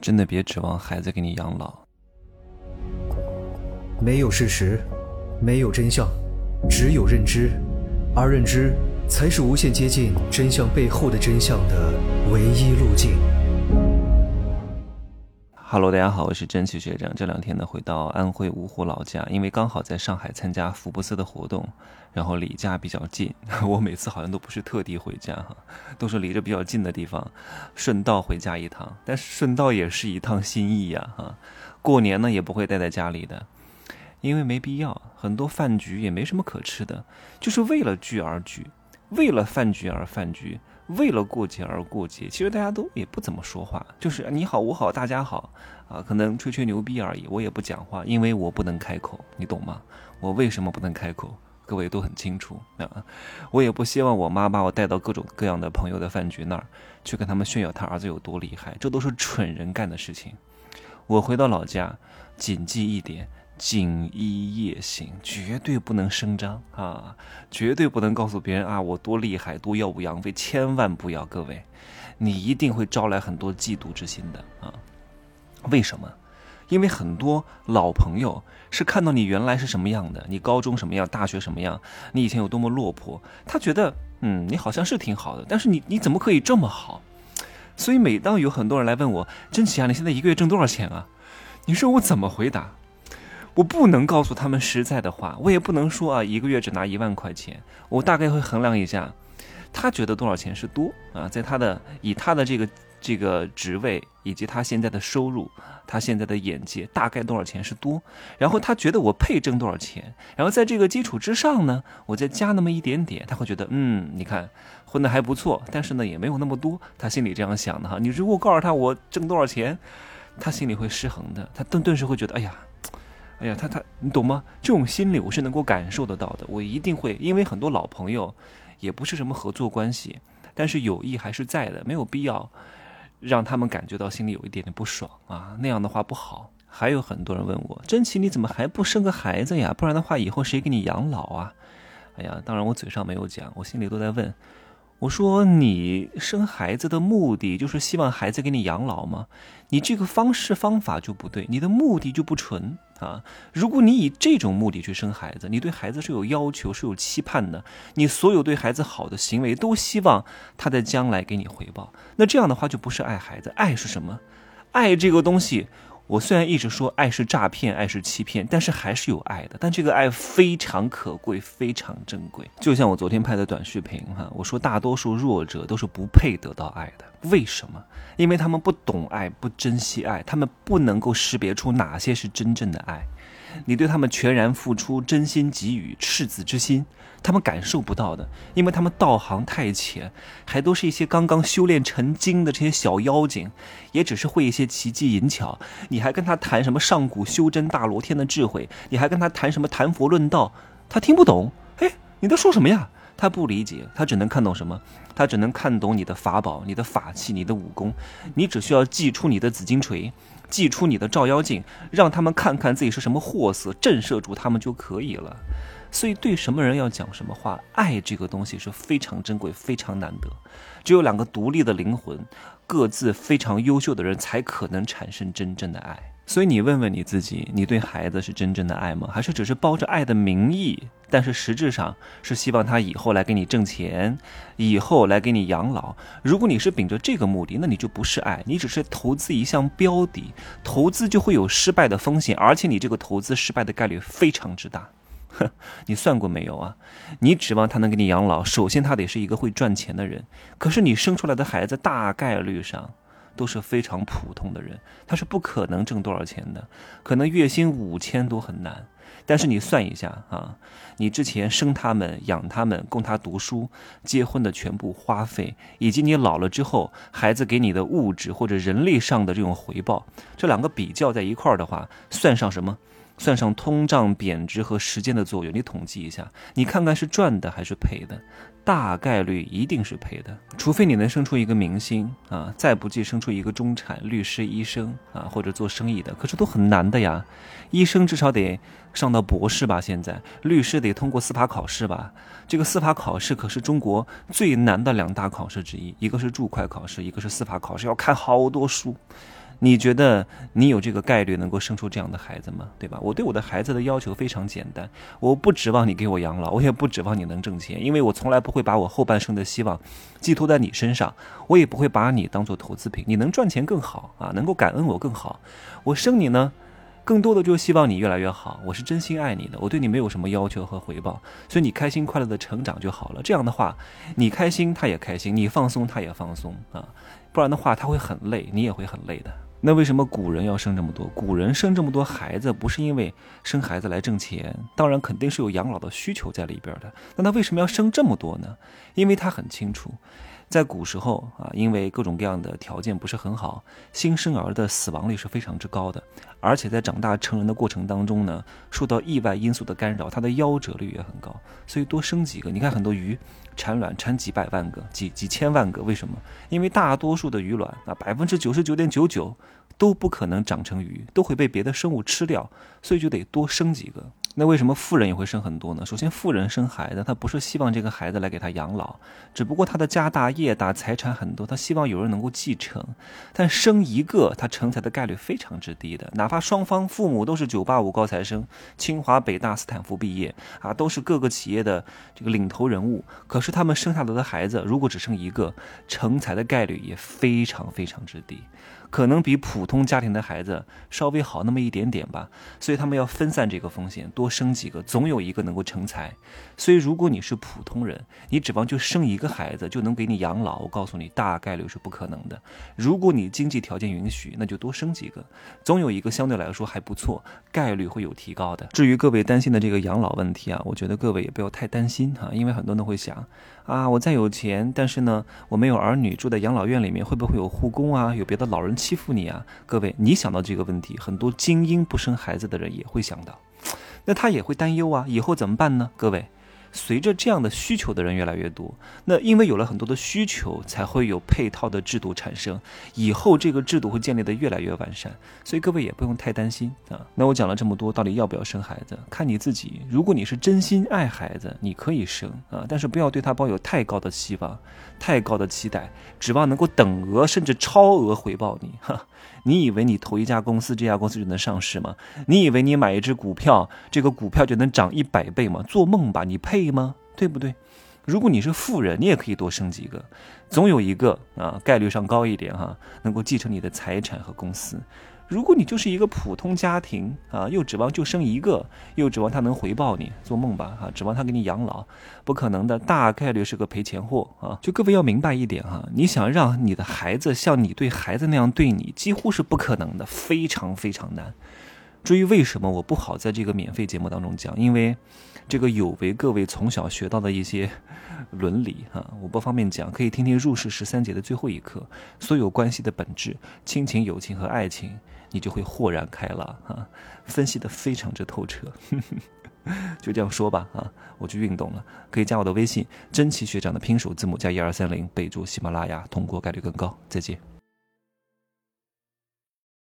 真的别指望孩子给你养老。没有事实，没有真相，只有认知，而认知才是无限接近真相背后的真相的唯一路径。Hello，大家好，我是真奇学长。这两天呢，回到安徽芜湖老家，因为刚好在上海参加福布斯的活动，然后离家比较近。我每次好像都不是特地回家哈，都是离着比较近的地方，顺道回家一趟。但是顺道也是一趟心意呀哈。过年呢也不会待在家里的，因为没必要。很多饭局也没什么可吃的，就是为了聚而聚，为了饭局而饭局。为了过节而过节，其实大家都也不怎么说话，就是你好我好大家好啊，可能吹吹牛逼而已。我也不讲话，因为我不能开口，你懂吗？我为什么不能开口？各位都很清楚啊。我也不希望我妈把我带到各种各样的朋友的饭局那儿去跟他们炫耀他儿子有多厉害，这都是蠢人干的事情。我回到老家，谨记一点。锦衣夜行，绝对不能声张啊！绝对不能告诉别人啊，我多厉害，多耀武扬威，千万不要！各位，你一定会招来很多嫉妒之心的啊！为什么？因为很多老朋友是看到你原来是什么样的，你高中什么样，大学什么样，你以前有多么落魄，他觉得嗯，你好像是挺好的，但是你你怎么可以这么好？所以每当有很多人来问我，真奇啊，你现在一个月挣多少钱啊？你说我怎么回答？我不能告诉他们实在的话，我也不能说啊，一个月只拿一万块钱。我大概会衡量一下，他觉得多少钱是多啊，在他的以他的这个这个职位以及他现在的收入，他现在的眼界，大概多少钱是多。然后他觉得我配挣多少钱，然后在这个基础之上呢，我再加那么一点点，他会觉得嗯，你看混的还不错，但是呢也没有那么多，他心里这样想的哈。你如果告诉他我挣多少钱，他心里会失衡的，他顿顿时会觉得哎呀。哎呀，他他，你懂吗？这种心理我是能够感受得到的。我一定会，因为很多老朋友，也不是什么合作关系，但是友谊还是在的，没有必要让他们感觉到心里有一点点不爽啊，那样的话不好。还有很多人问我，真奇你怎么还不生个孩子呀？不然的话以后谁给你养老啊？哎呀，当然我嘴上没有讲，我心里都在问。我说你生孩子的目的就是希望孩子给你养老吗？你这个方式方法就不对，你的目的就不纯啊！如果你以这种目的去生孩子，你对孩子是有要求、是有期盼的，你所有对孩子好的行为都希望他在将来给你回报，那这样的话就不是爱孩子。爱是什么？爱这个东西。我虽然一直说爱是诈骗，爱是欺骗，但是还是有爱的。但这个爱非常可贵，非常珍贵。就像我昨天拍的短视频哈，我说大多数弱者都是不配得到爱的。为什么？因为他们不懂爱，不珍惜爱，他们不能够识别出哪些是真正的爱。你对他们全然付出，真心给予，赤子之心，他们感受不到的，因为他们道行太浅，还都是一些刚刚修炼成精的这些小妖精，也只是会一些奇技淫巧。你还跟他谈什么上古修真大罗天的智慧？你还跟他谈什么谈佛论道？他听不懂。哎，你在说什么呀？他不理解，他只能看懂什么？他只能看懂你的法宝、你的法器、你的武功。你只需要祭出你的紫金锤。祭出你的照妖镜，让他们看看自己是什么货色，震慑住他们就可以了。所以，对什么人要讲什么话，爱这个东西是非常珍贵、非常难得。只有两个独立的灵魂，各自非常优秀的人，才可能产生真正的爱。所以你问问你自己，你对孩子是真正的爱吗？还是只是包着爱的名义，但是实质上是希望他以后来给你挣钱，以后来给你养老？如果你是秉着这个目的，那你就不是爱，你只是投资一项标的，投资就会有失败的风险，而且你这个投资失败的概率非常之大。哼，你算过没有啊？你指望他能给你养老，首先他得是一个会赚钱的人，可是你生出来的孩子大概率上。都是非常普通的人，他是不可能挣多少钱的，可能月薪五千都很难。但是你算一下啊，你之前生他们、养他们、供他读书、结婚的全部花费，以及你老了之后孩子给你的物质或者人力上的这种回报，这两个比较在一块儿的话，算上什么？算上通胀、贬值和时间的作用，你统计一下，你看看是赚的还是赔的？大概率一定是赔的，除非你能生出一个明星啊，再不济生出一个中产、律师、医生啊，或者做生意的，可是都很难的呀。医生至少得上到博士吧，现在律师得通过司法考试吧。这个司法考试可是中国最难的两大考试之一，一个是注会考试，一个是司法考试，要看好多书。你觉得你有这个概率能够生出这样的孩子吗？对吧？我对我的孩子的要求非常简单，我不指望你给我养老，我也不指望你能挣钱，因为我从来不会把我后半生的希望寄托在你身上，我也不会把你当做投资品。你能赚钱更好啊，能够感恩我更好。我生你呢，更多的就是希望你越来越好。我是真心爱你的，我对你没有什么要求和回报，所以你开心快乐的成长就好了。这样的话，你开心他也开心，你放松他也放松啊，不然的话他会很累，你也会很累的。那为什么古人要生这么多？古人生这么多孩子，不是因为生孩子来挣钱，当然肯定是有养老的需求在里边的。那他为什么要生这么多呢？因为他很清楚。在古时候啊，因为各种各样的条件不是很好，新生儿的死亡率是非常之高的，而且在长大成人的过程当中呢，受到意外因素的干扰，它的夭折率也很高，所以多生几个。你看很多鱼产卵产几百万个、几几千万个，为什么？因为大多数的鱼卵啊，百分之九十九点九九都不可能长成鱼，都会被别的生物吃掉，所以就得多生几个。那为什么富人也会生很多呢？首先，富人生孩子，他不是希望这个孩子来给他养老，只不过他的家大业大，财产很多，他希望有人能够继承。但生一个，他成才的概率非常之低的。哪怕双方父母都是九八五高材生，清华、北大、斯坦福毕业啊，都是各个企业的这个领头人物，可是他们生下来的孩子，如果只生一个，成才的概率也非常非常之低。可能比普通家庭的孩子稍微好那么一点点吧，所以他们要分散这个风险，多生几个，总有一个能够成才。所以如果你是普通人，你指望就生一个孩子就能给你养老，我告诉你，大概率是不可能的。如果你经济条件允许，那就多生几个，总有一个相对来说还不错，概率会有提高的。至于各位担心的这个养老问题啊，我觉得各位也不要太担心哈，因为很多人会想啊，我再有钱，但是呢，我没有儿女，住在养老院里面，会不会有护工啊，有别的老人？欺负你啊，各位，你想到这个问题，很多精英不生孩子的人也会想到，那他也会担忧啊，以后怎么办呢？各位。随着这样的需求的人越来越多，那因为有了很多的需求，才会有配套的制度产生。以后这个制度会建立的越来越完善，所以各位也不用太担心啊。那我讲了这么多，到底要不要生孩子，看你自己。如果你是真心爱孩子，你可以生啊，但是不要对他抱有太高的期望、太高的期待，指望能够等额甚至超额回报你。哈，你以为你投一家公司，这家公司就能上市吗？你以为你买一只股票，这个股票就能涨一百倍吗？做梦吧，你配？吗？对不对？如果你是富人，你也可以多生几个，总有一个啊，概率上高一点哈，能够继承你的财产和公司。如果你就是一个普通家庭啊，又指望就生一个，又指望他能回报你，做梦吧啊！指望他给你养老，不可能的，大概率是个赔钱货啊！就各位要明白一点哈，你想让你的孩子像你对孩子那样对你，几乎是不可能的，非常非常难。至于为什么我不好在这个免费节目当中讲，因为。这个有违各位从小学到的一些伦理哈，我不方便讲，可以听听入世十三节的最后一课，所有关系的本质，亲情、友情和爱情，你就会豁然开朗哈，分析的非常之透彻，就这样说吧啊，我去运动了，可以加我的微信，真奇学长的拼手字母加一二三零，备注喜马拉雅，通过概率更高，再见。